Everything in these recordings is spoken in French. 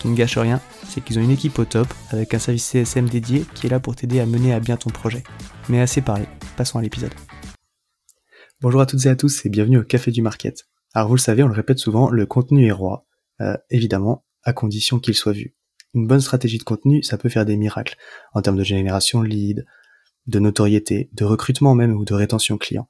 Qui ne gâche rien, c'est qu'ils ont une équipe au top avec un service CSM dédié qui est là pour t'aider à mener à bien ton projet. Mais assez parlé, passons à l'épisode. Bonjour à toutes et à tous et bienvenue au Café du Market. Alors vous le savez, on le répète souvent, le contenu est roi, euh, évidemment, à condition qu'il soit vu une bonne stratégie de contenu, ça peut faire des miracles en termes de génération lead, de notoriété, de recrutement même ou de rétention client.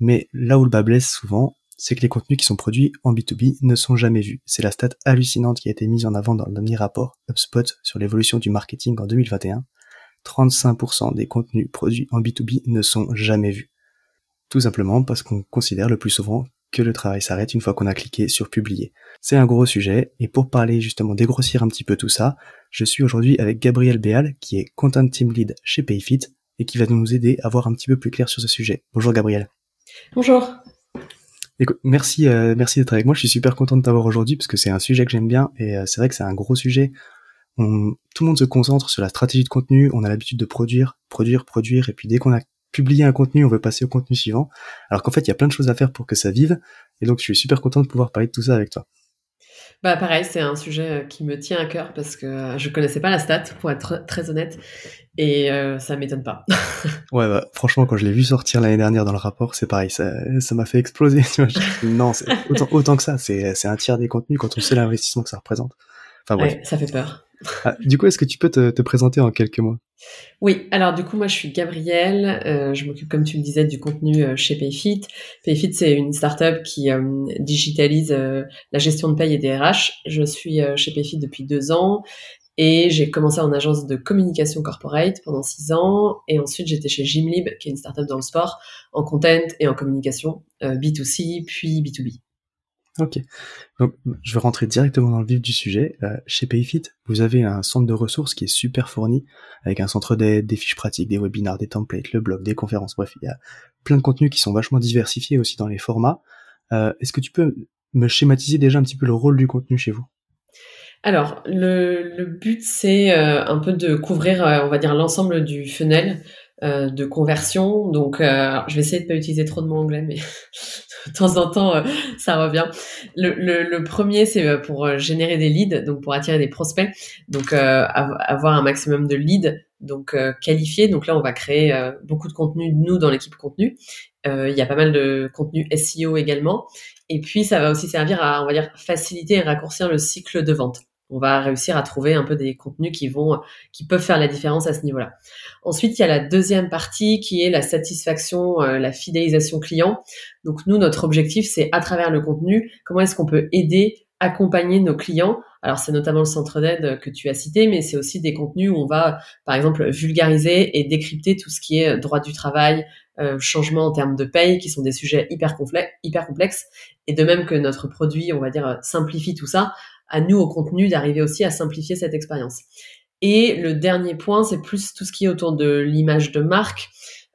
Mais là où le bas blesse souvent, c'est que les contenus qui sont produits en B2B ne sont jamais vus. C'est la stat hallucinante qui a été mise en avant dans le dernier rapport HubSpot sur l'évolution du marketing en 2021. 35% des contenus produits en B2B ne sont jamais vus. Tout simplement parce qu'on considère le plus souvent que le travail s'arrête une fois qu'on a cliqué sur publier. C'est un gros sujet, et pour parler justement dégrossir un petit peu tout ça, je suis aujourd'hui avec Gabriel Béal, qui est Content Team Lead chez Payfit, et qui va nous aider à voir un petit peu plus clair sur ce sujet. Bonjour Gabriel. Bonjour. Merci, euh, merci d'être avec moi. Je suis super content de t'avoir aujourd'hui parce que c'est un sujet que j'aime bien et euh, c'est vrai que c'est un gros sujet. Tout le monde se concentre sur la stratégie de contenu. On a l'habitude de produire, produire, produire, et puis dès qu'on a publier un contenu, on veut passer au contenu suivant. Alors qu'en fait, il y a plein de choses à faire pour que ça vive. Et donc, je suis super content de pouvoir parler de tout ça avec toi. Bah pareil, c'est un sujet euh, qui me tient à cœur parce que euh, je connaissais pas la stat, pour être très honnête, et euh, ça m'étonne pas. ouais, bah, franchement, quand je l'ai vu sortir l'année dernière dans le rapport, c'est pareil, ça, ça m'a fait exploser. non, c'est autant, autant que ça, c'est un tiers des contenus quand on sait l'investissement que ça représente. Enfin Ouais, ça fait peur. Ah, du coup, est-ce que tu peux te, te, présenter en quelques mots? Oui, alors du coup, moi je suis Gabrielle, euh, je m'occupe, comme tu le disais, du contenu euh, chez Payfit. Payfit, c'est une startup qui euh, digitalise la gestion de paye et des RH. Je suis chez Payfit depuis deux ans et j'ai commencé en agence de communication corporate pendant six ans et ensuite j'étais chez Gymlib, qui est une startup dans le sport, en content et en communication B2C puis B2B. Ok. Donc, je vais rentrer directement dans le vif du sujet. Euh, chez Payfit, vous avez un centre de ressources qui est super fourni, avec un centre d'aide, des fiches pratiques, des webinars, des templates, le blog, des conférences. Bref, il y a plein de contenus qui sont vachement diversifiés aussi dans les formats. Euh, Est-ce que tu peux me schématiser déjà un petit peu le rôle du contenu chez vous? Alors, le, but, c'est euh, un peu de couvrir, on va dire, l'ensemble du funnel euh, de conversion. Donc, je vais essayer de pas utiliser trop de mots anglais, mais de temps en temps, euh, ça revient. Le, le, le premier, c'est euh, pour euh, générer des leads, donc pour attirer des prospects, donc avoir un maximum de leads, donc qualifiés. Donc là, on va créer beaucoup de contenu, nous, dans l'équipe contenu. Il y a pas mal de contenu SEO également. Et puis, ça va aussi servir à, on va dire, faciliter et raccourcir le cycle de vente on va réussir à trouver un peu des contenus qui vont, qui peuvent faire la différence à ce niveau-là. Ensuite, il y a la deuxième partie qui est la satisfaction, euh, la fidélisation client. Donc nous, notre objectif, c'est à travers le contenu, comment est-ce qu'on peut aider, accompagner nos clients. Alors c'est notamment le centre d'aide que tu as cité, mais c'est aussi des contenus où on va, par exemple, vulgariser et décrypter tout ce qui est droit du travail, euh, changement en termes de paye, qui sont des sujets hyper, hyper complexes. Et de même que notre produit, on va dire, simplifie tout ça, à nous au contenu d'arriver aussi à simplifier cette expérience. Et le dernier point, c'est plus tout ce qui est autour de l'image de marque.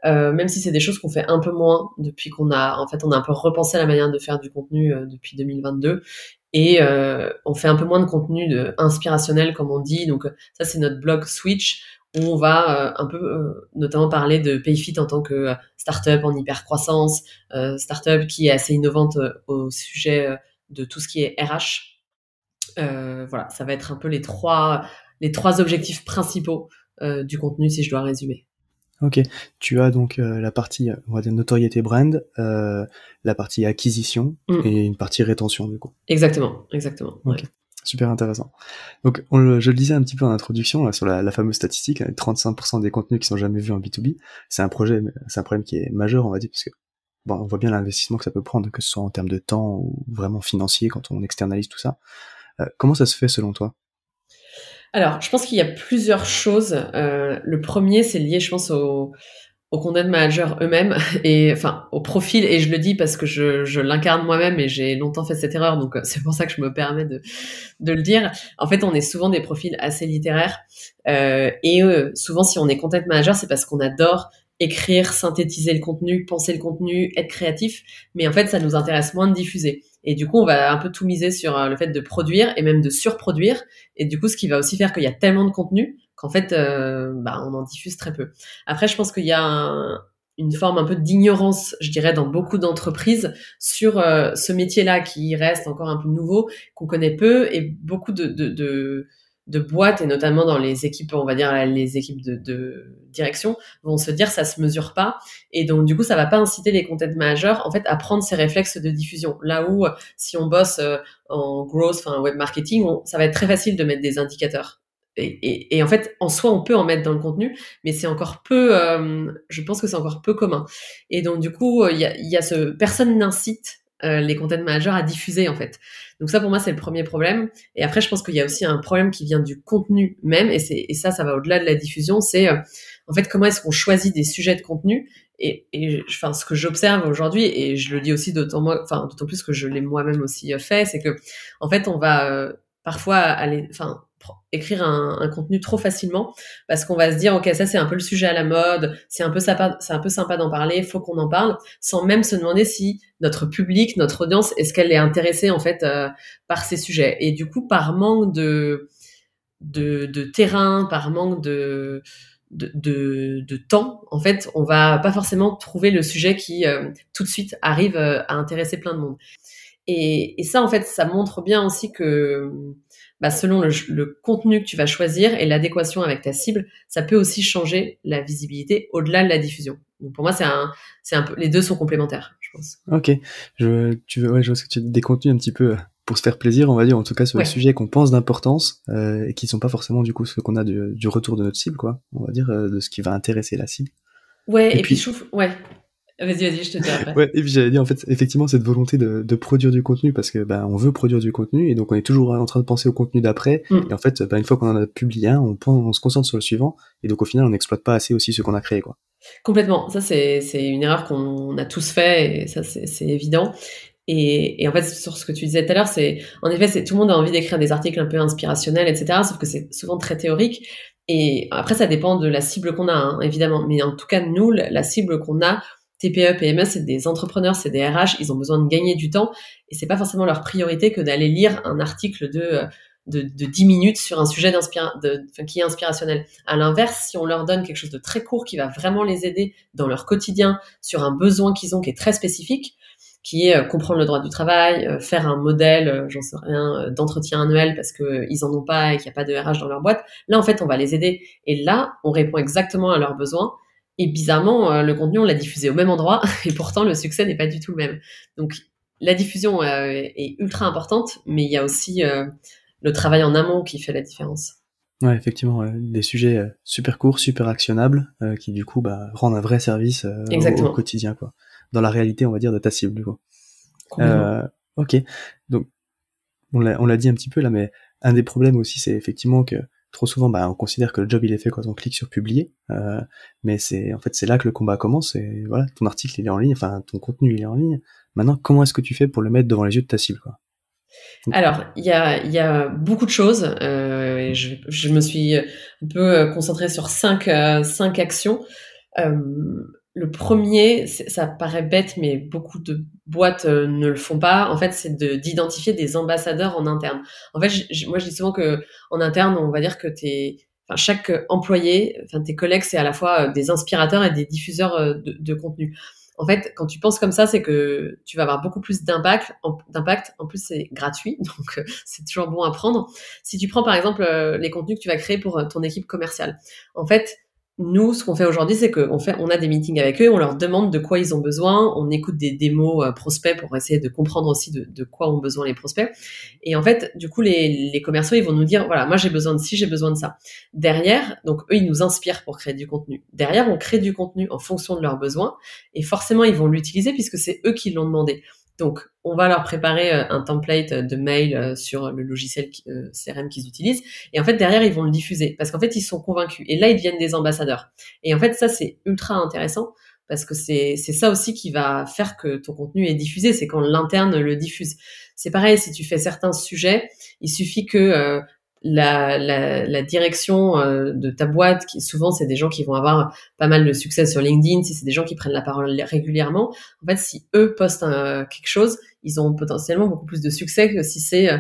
Euh, même si c'est des choses qu'on fait un peu moins depuis qu'on a, en fait, on a un peu repensé la manière de faire du contenu euh, depuis 2022 et euh, on fait un peu moins de contenu de, inspirationnel comme on dit. Donc ça, c'est notre blog Switch où on va un peu notamment parler de PayFit en tant que startup en hyper croissance, startup qui est assez innovante au sujet de tout ce qui est RH. Voilà, ça va être un peu les trois les trois objectifs principaux du contenu si je dois résumer. Ok, tu as donc euh, la partie, on va dire notoriété brand, euh, la partie acquisition mm. et une partie rétention du coup. Exactement, exactement. Super intéressant. Donc on je le disais un petit peu en introduction sur la, fameuse statistique, 35% hein, des contenus qui sont jamais vus en B2B, c'est un projet, c'est un problème qui est majeur on va dire parce que bon, on voit bien l'investissement que ça peut prendre, que ce soit en termes de temps ou vraiment financier quand on externalise tout ça. Euh, comment ça se fait selon toi? Alors, je pense qu'il y a plusieurs choses. Euh, le premier, c'est lié, je pense, aux, content managers eux-mêmes et enfin au profil. Et je le dis parce que je, l'incarne moi-même et j'ai longtemps fait cette erreur, donc euh, c'est pour ça que je me permets de, le dire. En fait, on est souvent des profils assez littéraires et souvent, si on est content manager, c'est parce qu'on adore écrire, synthétiser le contenu, penser le contenu, être créatif. Mais en fait, ça nous intéresse moins de diffuser. Et du coup, on va un peu tout miser sur euh, le fait de produire et même de surproduire. Et du coup, ce qui va aussi faire qu'il y a tellement de contenu qu'en fait, euh, bah, on en diffuse très peu. Après, je pense qu'il y a une forme un peu d'ignorance, je dirais, dans beaucoup d'entreprises sur euh, ce métier-là qui reste encore un peu nouveau, qu'on connaît peu, et beaucoup de, de, de de boîtes et notamment dans les équipes, on va dire les équipes de, direction, vont se dire ça se mesure pas et donc du coup ça va pas inciter les content managers en fait à prendre ces réflexes de diffusion. Là où si on bosse euh, en growth, enfin web marketing, ça va être très facile de mettre des indicateurs. Et, en fait, en soi, on peut en mettre dans le contenu, mais c'est encore peu. Euh, je pense que c'est encore peu commun. Et donc du coup, il y a, y a ce personne n'incite euh, les content managers à diffuser en fait. Donc ça pour moi c'est le premier problème. Et après je pense qu'il y a aussi un problème qui vient du contenu même et c'est et ça ça va au-delà de la diffusion. C'est euh, en fait comment est-ce qu'on choisit des sujets de contenu et, et enfin ce que j'observe aujourd'hui et je le dis aussi d'autant moi enfin d'autant plus que je l'ai moi-même aussi euh, fait c'est que en fait on va parfois aller enfin écrire un, contenu trop facilement parce qu'on va se dire ok ça c'est un peu le sujet à la mode c'est un peu sympa c'est un peu sympa d'en parler faut qu'on en parle sans même se demander si notre public notre audience est-ce qu'elle est intéressée en fait euh, par ces sujets et du coup par manque de de, terrain par manque de de, temps, en fait, on va pas forcément trouver le sujet qui euh, tout de suite arrive euh, à intéresser plein de monde. Et, ça, en fait, ça montre bien aussi que bah, selon le, contenu que tu vas choisir et l'adéquation avec ta cible, ça peut aussi changer la visibilité au-delà de la diffusion. Donc pour moi, c'est un, c'est un peu, les deux sont complémentaires, je pense. Ok, je, tu veux, ouais, je vois que tu des contenus un petit peu pour se faire plaisir, on va dire, en tout cas sur les sujets qu'on pense d'importance euh, et qui sont pas forcément du coup ce qu'on a du, du, retour de notre cible, quoi. On va dire euh, de ce qui va intéresser la cible. Ouais, et, puis, je trouve, ouais, Vas-y, vas-y, je te dis après. ouais, et puis j'avais dit en fait, effectivement, cette volonté de, de produire du contenu parce que ben on veut produire du contenu et donc on est toujours en train de penser au contenu d'après. Mm. Et en fait, ben, une fois qu'on en a publié un, on, on se concentre sur le suivant et donc au final, on n'exploite pas assez aussi ce qu'on a créé, quoi. Complètement. Ça, c'est c'est une erreur qu'on a tous fait et ça, c'est évident. Et, et, en fait, sur ce que tu disais tout à l'heure, c'est en effet, c'est tout le monde a envie d'écrire des articles un peu inspirationnels, etc. Sauf que c'est souvent très théorique. Et après, ça dépend de la cible qu'on a, hein, évidemment. Mais en tout cas, nous, la cible qu'on a, TPE, PME, c'est des entrepreneurs, c'est des RH, ils ont besoin de gagner du temps et c'est pas forcément leur priorité que d'aller lire un article de, de, de 10 minutes sur un sujet de, qui est inspirationnel. À l'inverse, si on leur donne quelque chose de très court qui va vraiment les aider dans leur quotidien sur un besoin qu'ils ont qui est très spécifique, qui est euh, comprendre le droit du travail, euh, faire un modèle, euh, j'en sais rien, d'entretien annuel parce que ils en ont pas et qu'il n'y a pas de RH dans leur boîte. Là, en fait, on va les aider. Et là, on répond exactement à leurs besoins et bizarrement, euh, le contenu, on l'a diffusé au même endroit, et pourtant le succès n'est pas du tout le même. Donc la diffusion euh, est ultra importante, mais il y a aussi euh, le travail en amont qui fait la différence. Ouais, effectivement, des sujets super courts, super actionnables, qui du coup bah, rendent un vrai service au, quotidien, quoi. Dans la réalité, on va dire, de ta cible, du coup. ok, donc on l'a dit un petit peu là, mais un des problèmes aussi, c'est effectivement que trop souvent, bah, on considère que le job il est fait quand on clique sur publier, euh, mais c'est en fait c'est là que le combat commence. Et voilà, ton article il est en ligne, enfin ton contenu il est en ligne. Maintenant, comment est-ce que tu fais pour le mettre devant les yeux de ta cible, alors, il y a, beaucoup de choses. Euh, je, me suis un peu concentrée sur cinq, euh, actions. Euh, le premier, ça paraît bête, mais beaucoup de boîtes euh, ne le font pas. En fait, c'est d'identifier des ambassadeurs en interne. En fait, moi, je dis souvent que en interne, on va dire que t'es, enfin, chaque employé, enfin, tes collègues, c'est à la fois des inspirateurs et des diffuseurs de, de contenu. En fait, quand tu penses comme ça, c'est que tu vas avoir beaucoup plus d'impact. D'impact. En plus, c'est gratuit, donc c'est toujours bon à prendre. Si tu prends par exemple les contenus que tu vas créer pour ton équipe commerciale, en fait, nous, ce qu'on fait aujourd'hui, c'est qu'on fait, on a des meetings avec eux, on leur demande de quoi ils ont besoin, on écoute des démos euh, prospects pour essayer de comprendre aussi de, de, quoi ont besoin les prospects. Et en fait, du coup, les, les commerciaux, ils vont nous dire, voilà, moi j'ai besoin de ci, j'ai besoin de ça. Derrière, donc eux, ils nous inspirent pour créer du contenu. Derrière, on crée du contenu en fonction de leurs besoins, et forcément, ils vont l'utiliser puisque c'est eux qui l'ont demandé. Donc, on va leur préparer euh, un template de mail euh, sur le logiciel euh, CRM qu'ils utilisent. Et en fait, derrière, ils vont le diffuser parce qu'en fait, ils sont convaincus. Et là, ils deviennent des ambassadeurs. Et en fait, ça, c'est ultra intéressant parce que c'est ça aussi qui va faire que ton contenu est diffusé. C'est quand l'interne le diffuse. C'est pareil, si tu fais certains sujets, il suffit que la, direction euh, de ta boîte, qui souvent c'est des gens qui vont avoir pas mal de succès sur LinkedIn, si c'est des gens qui prennent la parole régulièrement, en fait, si eux postent quelque chose, ils ont potentiellement beaucoup plus de succès que si c'est euh,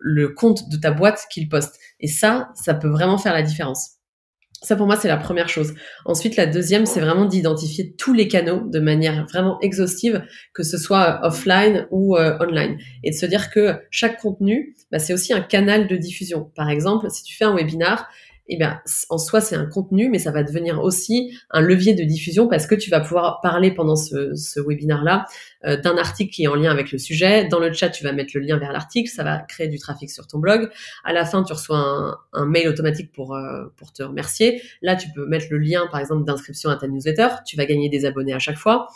le compte de ta boîte qu'ils postent. Et ça, ça peut vraiment faire la différence. Ça, pour moi, c'est la première chose. Ensuite, la deuxième, c'est vraiment d'identifier tous les canaux de manière vraiment exhaustive, que ce soit offline ou euh, online. Et de se dire que chaque contenu, bah, c'est aussi un canal de diffusion. Par exemple, si tu fais un webinar, eh bien, en soi, c'est un contenu, mais ça va devenir aussi un levier de diffusion parce que tu vas pouvoir parler pendant ce, ce webinaire-là euh, d'un article qui est en lien avec le sujet. Dans le chat, tu vas mettre le lien vers l'article, ça va créer du trafic sur ton blog. À la fin, tu reçois un, mail automatique pour, euh, pour te remercier. Là, tu peux mettre le lien, par exemple, d'inscription à ta newsletter. Tu vas gagner des abonnés à chaque fois.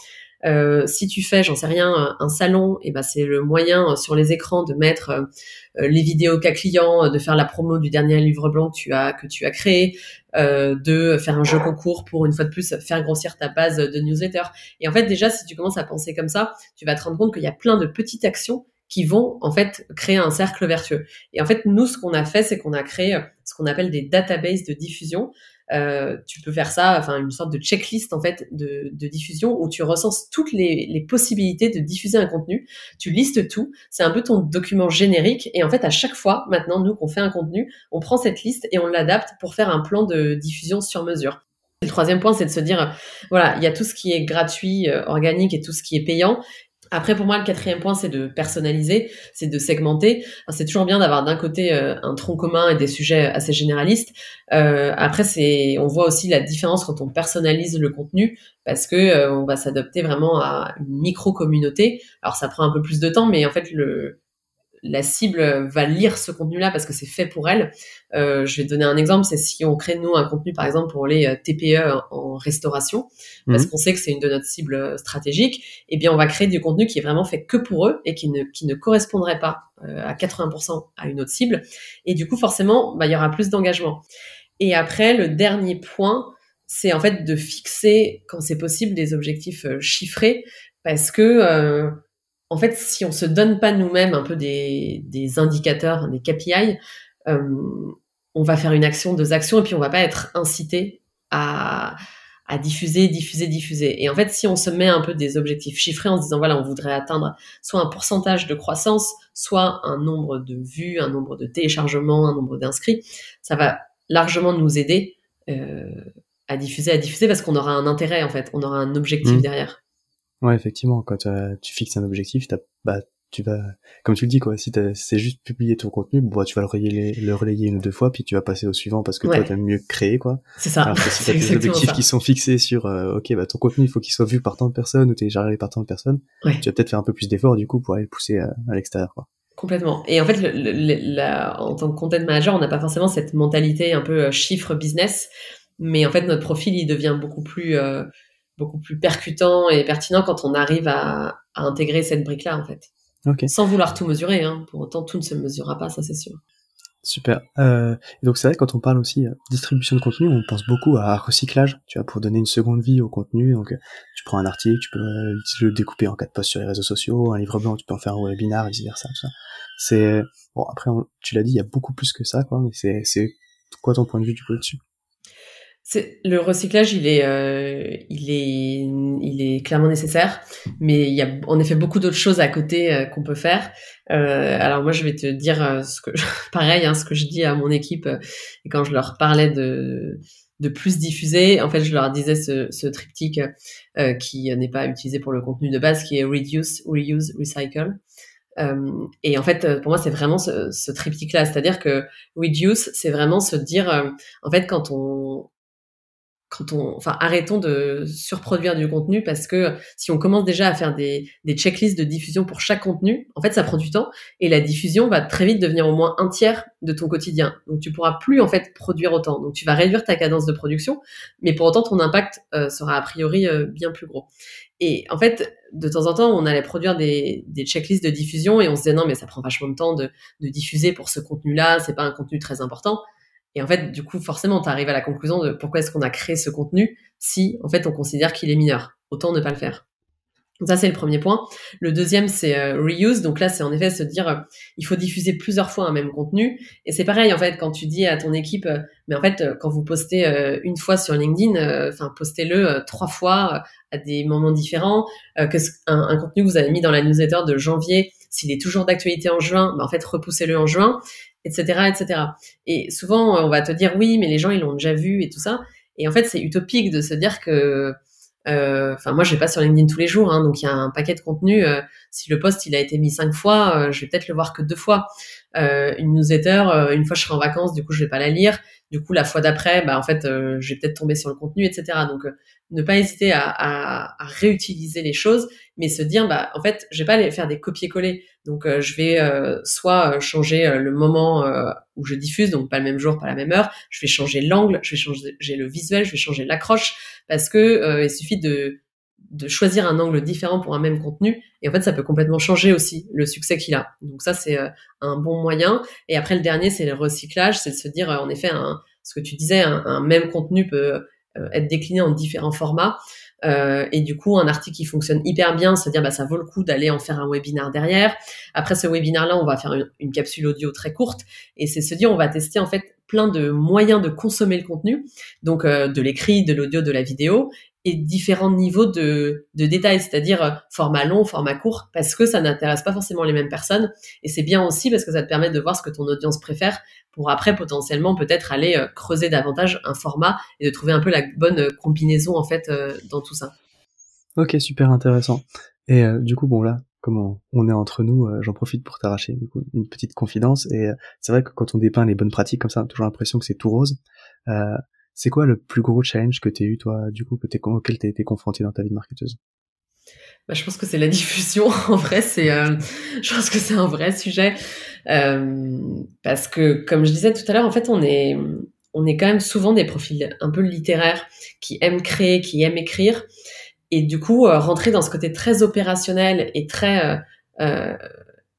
Euh, si tu fais, j'en sais rien, un salon, et eh ben c'est le moyen euh, sur les écrans de mettre euh, les vidéos cas clients, de faire la promo du dernier livre blanc que tu as que tu as créé, de faire un jeu concours pour une fois de plus faire grossir ta base de newsletter. Et en fait, déjà, si tu commences à penser comme ça, tu vas te rendre compte qu'il y a plein de petites actions qui vont en fait créer un cercle vertueux. Et en fait, nous, ce qu'on a fait, c'est qu'on a créé ce qu'on appelle des databases de diffusion. Euh, tu peux faire ça, enfin une sorte de checklist en fait de, diffusion où tu recenses toutes les, les, possibilités de diffuser un contenu. Tu listes tout. C'est un peu ton document générique et en fait à chaque fois maintenant nous qu'on fait un contenu, on prend cette liste et on l'adapte pour faire un plan de diffusion sur mesure. Le troisième point, c'est de se dire, voilà, il y a tout ce qui est gratuit, euh, organique et tout ce qui est payant. Après, pour moi, le quatrième point, c'est de personnaliser, c'est de segmenter. C'est toujours bien d'avoir d'un côté euh, un tronc commun et des sujets assez généralistes. Euh, après, c'est, on voit aussi la différence quand on personnalise le contenu, parce que euh, on va s'adapter vraiment à une micro communauté. Alors, ça prend un peu plus de temps, mais en fait, le, la cible va lire ce contenu-là parce que c'est fait pour elle. Euh, je vais donner un exemple, c'est si on crée nous un contenu par exemple pour les euh, TPE en restauration, parce mhm. qu'on sait que c'est une de notre cible euh, stratégique, eh bien on va créer du contenu qui est vraiment fait que pour eux et qui ne, qui ne correspondrait pas à 80% à une autre cible. Et du coup forcément, bah, il y aura plus d'engagement. Et après, le dernier point, c'est en fait de fixer, quand c'est possible, des objectifs chiffrés, parce que en fait, si on se donne pas nous-mêmes un peu des, indicateurs, des KPI, euh, on va faire une action, deux actions, et puis on va pas être incité à, diffuser, diffuser, diffuser. Et en fait, si on se met un peu des objectifs chiffrés en se disant, voilà, on voudrait atteindre soit un pourcentage de croissance, soit un nombre de vues, un nombre de téléchargements, un nombre d'inscrits, ça va largement nous aider euh, à diffuser, à diffuser, parce qu'on aura un intérêt, en fait, on aura un objectif mmh. derrière. Ouais, effectivement, quand euh, tu fixes un objectif, bah, tu vas, comme tu le dis, quoi, si c'est juste publier ton contenu, bah, tu vas le relayer, le relayer une ou deux fois, puis tu vas passer au suivant parce que toi, t'aimes mieux créer, quoi. C'est ça. Alors que si t'as des objectifs qui sont fixés sur, euh, ok, bah, ton contenu, il faut qu'il soit vu par tant de personnes ou téléchargé par tant de personnes, tu vas peut-être faire un peu plus d'efforts, du coup, pour aller le pousser à, l'extérieur, quoi. Complètement. Et en fait, le, en tant que content manager, on n'a pas forcément cette mentalité un peu euh, chiffre business, mais en fait, notre profil, il devient beaucoup plus, beaucoup plus percutant et pertinent quand on arrive à, à intégrer cette brique-là, en fait. Sans vouloir tout mesurer, hein. pour autant tout ne se mesurera pas, ça c'est sûr. Super. Euh, donc c'est vrai quand on parle aussi euh, distribution de contenu, on pense beaucoup à recyclage, tu vois, pour donner une seconde vie au contenu. Donc euh, tu prends un article, tu peux euh, le découper en quatre posts sur les réseaux sociaux, un livre blanc, tu peux en faire un webinar, vice versa. Tout ça. C'est bon après, tu l'as dit, il y a beaucoup plus que ça, quoi. Mais c'est c'est quoi ton point de vue du coup là-dessus? C'est le recyclage, il est, euh, il est, il est clairement nécessaire, mais il y a en effet beaucoup d'autres choses à côté euh, qu'on peut faire. Euh, alors moi, je vais te dire euh, ce que, pareil, hein, ce que je dis à mon équipe et quand je leur parlais de de plus diffuser, en fait, je leur disais ce, ce triptyque qui n'est pas utilisé pour le contenu de base, qui est reduce, reuse, recycle. et en fait, pour moi, c'est vraiment ce, ce triptyque-là, c'est-à-dire que reduce, c'est vraiment se dire, en fait, quand on enfin, arrêtons de surproduire du contenu parce que si on commence déjà à faire des, checklists de diffusion pour chaque contenu, en fait, ça prend du temps et la diffusion va très vite devenir au moins un tiers de ton quotidien. Donc, tu pourras plus, en fait, produire autant. Donc, tu vas réduire ta cadence de production, mais pour autant, ton impact euh, sera a priori euh, bien plus gros. Et en fait, de temps en temps, on allait produire des, des checklists de diffusion et on se disait non, mais ça prend vachement de temps de, de diffuser pour ce contenu-là, c'est pas un contenu très important. Et en fait, du coup, forcément, tu arrives à la conclusion de pourquoi est-ce qu'on a créé ce contenu si, en fait, on considère qu'il est mineur. Autant ne pas le faire. Donc ça, c'est le premier point. Le deuxième, c'est euh, reuse. Donc là, c'est en effet se dire, euh, il faut diffuser plusieurs fois un même contenu. Et c'est pareil, en fait, quand tu dis à ton équipe, euh, mais en fait, quand vous postez une fois sur LinkedIn, enfin, postez-le trois fois à des moments différents. que un, un, contenu que vous avez mis dans la newsletter de janvier, s'il est toujours d'actualité en juin, bah, en fait, repoussez-le en juin etc., etc. Et souvent, on va te dire oui, mais les gens ils l'ont déjà vu et tout ça. Et en fait, c'est utopique de se dire que, euh, enfin, moi, je vais pas sur LinkedIn tous les jours, hein, donc il y a un paquet de contenu. Euh, si le post il a été mis cinq fois, euh, je vais peut-être le voir que deux fois. une newsletter, une fois je serai en vacances, du coup, je vais pas la lire. Du coup, la fois d'après, bah en fait, je vais peut-être tomber sur le contenu, etc. Donc, ne pas hésiter à, réutiliser les choses, mais se dire, bah, en fait, je vais pas aller faire des copier-coller. Donc, euh, je vais euh, soit euh, changer le moment où je diffuse, donc pas le même jour, pas la même heure. Je vais changer l'angle, je vais changer le visuel, je vais changer l'accroche, parce que il suffit de de choisir un angle différent pour un même contenu. Et en fait ça peut complètement changer aussi le succès qu'il a. Donc ça c'est un bon moyen. Et après le dernier c'est le recyclage. C'est de se dire en effet ce que tu disais un, même contenu peut euh, être décliné en différents formats. Euh, et du coup, un article qui fonctionne hyper bien, se dire bah ça vaut le coup d'aller en faire un webinaire derrière. Après ce webinaire-là, on va faire une, capsule audio très courte. Et c'est se dire on va tester en fait plein de moyens de consommer le contenu, donc euh, de l'écrit, de l'audio, de la vidéo et différents niveaux de, de détails, c'est-à-dire euh, format long, format court, parce que ça n'intéresse pas forcément les mêmes personnes. Et c'est bien aussi parce que ça te permet de voir ce que ton audience préfère pour après potentiellement peut-être aller euh, creuser davantage un format et de trouver un peu la bonne euh, combinaison en fait dans tout ça. Ok, super intéressant. Et du coup, bon là, comme on, est entre nous, j'en profite pour t'arracher une petite confidence. Et c'est vrai que quand on dépeint les bonnes pratiques comme ça, on a toujours l'impression que c'est tout rose. C'est quoi le plus gros challenge que tu as eu, toi, du coup, que auquel tu été confronté dans ta vie de marketeuse? Bah, je pense que c'est la diffusion. En vrai, c'est, euh, je pense que c'est un vrai sujet euh, parce que, comme je disais tout à l'heure, en fait, on est, on est quand même souvent des profils un peu littéraires qui aiment créer, qui aiment écrire, et du coup, euh, rentrer dans ce côté très opérationnel et très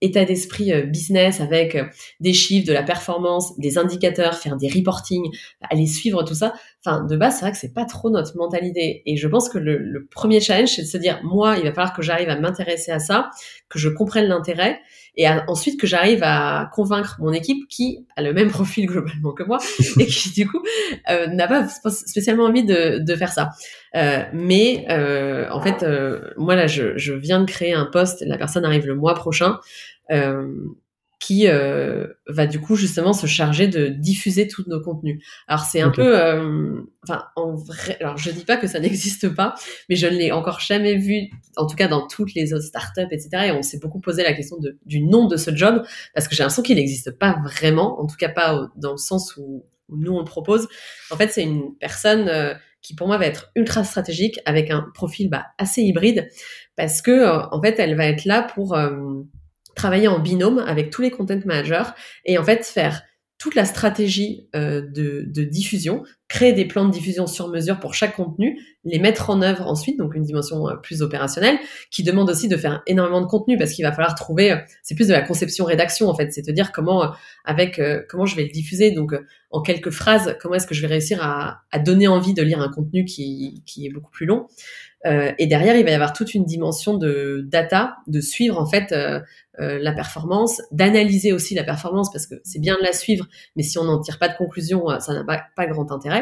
état d'esprit euh, business avec euh, des chiffres, de la performance, des indicateurs, faire des reporting, aller suivre tout ça. Enfin, de base, c'est vrai que c'est pas trop notre mentalité. Et je pense que le, premier challenge, c'est de se dire, moi, il va falloir que j'arrive à m'intéresser à ça, que je comprenne l'intérêt, et ensuite que j'arrive à convaincre mon équipe qui a le même profil globalement que moi et qui du coup euh, n'a pas spécialement envie de, de faire ça. Euh, mais euh, en fait, moi là, je, je, viens de créer un poste. La personne arrive le mois prochain qui euh, va du coup justement se charger de diffuser tous nos contenus. Alors c'est un peu, euh, enfin en vrai, alors je dis pas que ça n'existe pas, mais je ne l'ai encore jamais vu, en tout cas dans toutes les autres startups, etc. Et on s'est beaucoup posé la question de, du nom de ce job parce que j'ai l'impression qu'il n'existe pas vraiment, en tout cas pas dans le sens où, nous on le propose. En fait, c'est une personne euh, qui pour moi va être ultra stratégique avec un profil bah, assez hybride parce que en fait elle va être là pour travailler en binôme avec tous les content managers et en fait faire toute la stratégie euh, de, de, diffusion, créer des plans de diffusion sur mesure pour chaque contenu, les mettre en œuvre ensuite, donc une dimension euh, plus opérationnelle, qui demande aussi de faire énormément de contenu parce qu'il va falloir trouver, euh, c'est plus de la conception-rédaction en fait, c'est de dire comment avec comment je vais le diffuser, donc en quelques phrases, comment est-ce que je vais réussir à, donner envie de lire un contenu qui, qui est beaucoup plus long. Euh, et derrière, il va y avoir toute une dimension de data, de suivre en fait euh, euh, la performance, d'analyser aussi la performance parce que c'est bien de la suivre, mais si on n'en tire pas de conclusion, ça n'a pas, pas, grand intérêt.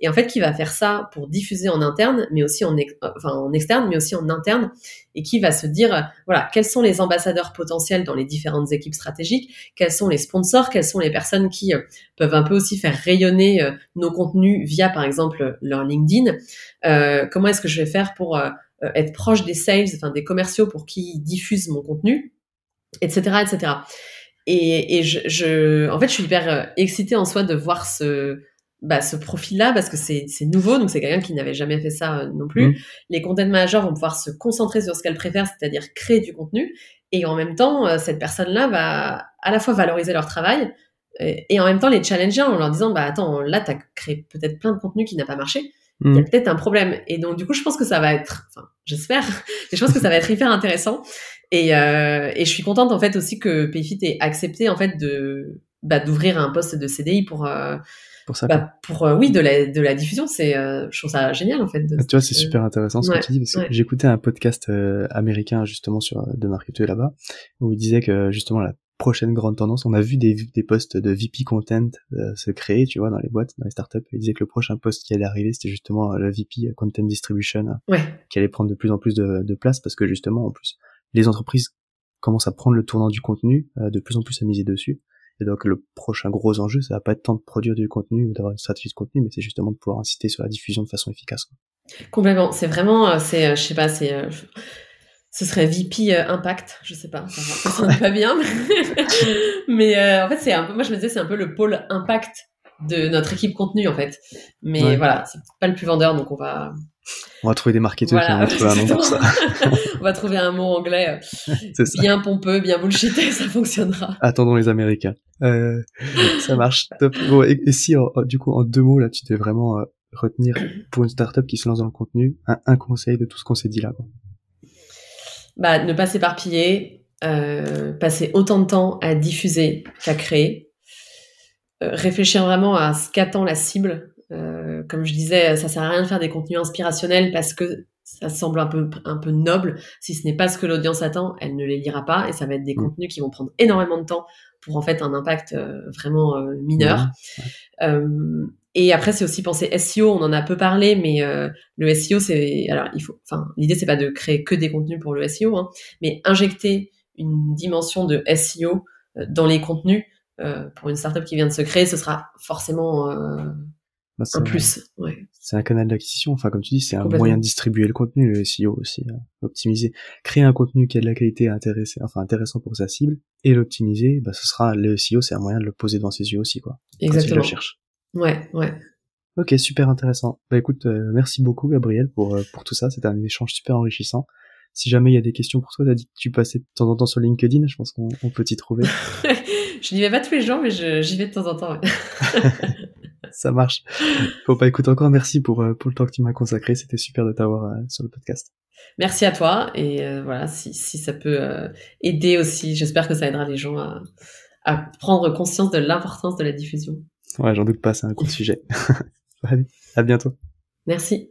Et en fait qui va faire ça pour diffuser en interne, mais aussi en, en externe, mais aussi en interne, et qui va se dire, voilà, quels sont les ambassadeurs potentiels dans les différentes équipes stratégiques, quels sont les sponsors, quelles sont les personnes qui euh, peuvent un peu aussi faire rayonner euh, nos contenus via, par exemple, leur LinkedIn, euh, comment est-ce que je vais faire pour être proche des sales, enfin des commerciaux pour qui diffusent mon contenu, etc., etc. Et, je, en fait, je suis hyper euh, excitée en soi de voir ce, bah, ce profil-là parce que c'est nouveau, donc c'est quelqu'un qui n'avait jamais fait ça euh, non plus. Mmh. Les content managers vont pouvoir se concentrer sur ce qu'elles préfèrent, c'est-à-dire créer du contenu, et en même temps, euh, cette personne-là va à la fois valoriser leur travail et, en même temps les challenger en leur disant bah attends là tu as créé peut-être plein de contenu qui n'a pas marché il y a mmh. peut-être un problème. Et donc, du coup, je pense que ça va être, enfin, j'espère, je pense que ça va être hyper intéressant. Et, euh, et je suis contente, en fait, aussi que Payfit ait accepté, en fait, de, bah, d'ouvrir un poste de CDI pour, euh, pour ça. Bah, pour, euh, oui, de la, de la diffusion. C'est, euh, je trouve ça génial, en fait. De, tu vois, c'est super intéressant ce que tu dis, parce que j'écoutais un podcast américain, justement, sur, de marketing là-bas, où il disait que, justement, la prochaine grande tendance. On a vu des, des postes de VP Content euh, se créer, tu vois, dans les boîtes, dans les startups. Ils disaient que le prochain poste qui allait arriver, c'était justement euh, le VP euh, Content Distribution, qui allait prendre de plus en plus de, place parce que justement, en plus, les entreprises commencent à prendre le tournant du contenu, de plus en plus à miser dessus. Et donc le prochain gros enjeu, ça va pas être tant de produire du contenu ou d'avoir une stratégie de contenu, mais c'est justement de pouvoir inciter sur la diffusion de façon efficace. Complètement. C'est vraiment, c'est, je sais pas, c'est ce serait VP euh, Impact, je sais pas, ça, sonne pas bien, mais euh, en fait c'est un peu, moi je me disais c'est un peu le pôle Impact de notre équipe contenu en fait, mais voilà c'est pas le plus vendeur donc on va on va trouver des marketeurs qui vont trouver un nom pour ça. on va trouver un mot anglais euh, bien pompeux, bien bullshité, ça fonctionnera. Attendons les Américains. Euh, ça marche. Top. Bon, et, si, du coup, en deux mots, là, tu devais vraiment retenir pour une startup qui se lance dans le contenu, un, un conseil de tout ce qu'on s'est dit là. Quoi bah, ne pas s'éparpiller, euh, passer autant de temps à diffuser qu'à créer, euh, réfléchir vraiment à ce qu'attend la cible. Euh, comme je disais, ça sert à rien de faire des contenus inspirationnels parce que ça semble un peu, un peu noble. Si ce n'est pas ce que l'audience attend, elle ne les lira pas et ça va être des mmh. contenus qui vont prendre énormément de temps pour en fait un impact euh, vraiment euh, mineur. Euh, et après, c'est aussi penser SEO. On en a peu parlé, mais le SEO, c'est alors il faut. Enfin, l'idée c'est pas de créer que des contenus pour le SEO, hein, mais injecter une dimension de SEO dans les contenus pour une startup qui vient de se créer, ce sera forcément bah, un plus. Ouais. C'est un canal d'acquisition. Enfin, comme tu dis, c'est un moyen de distribuer le contenu, le SEO aussi, euh, optimiser. Créer un contenu qui a de la qualité intéressant, enfin intéressant pour sa cible, et l'optimiser, bah, ce sera le SEO, c'est un moyen de le poser devant ses yeux aussi, quoi. Exactement. Quand il cherche. Ouais, ouais. Ok, super intéressant. Bah écoute, euh, merci beaucoup Gabriel pour euh, pour tout ça. C'était un échange super enrichissant. Si jamais il y a des questions pour toi, t'as dit que tu passais de temps en temps sur LinkedIn. Je pense qu'on peut t'y trouver. je n'y vais pas tous les jours, mais j'y vais de temps en temps. Ouais. ça marche. Faut pas écouter encore merci pour, euh, pour le temps que tu m'as consacré. C'était super de t'avoir euh, sur le podcast. Merci à toi. Et euh, voilà, si, si ça peut aider aussi, j'espère que ça aidera les gens à, à prendre conscience de l'importance de la diffusion. Ouais, j'en doute pas, c'est un gros sujet. Allez, à bientôt. Merci.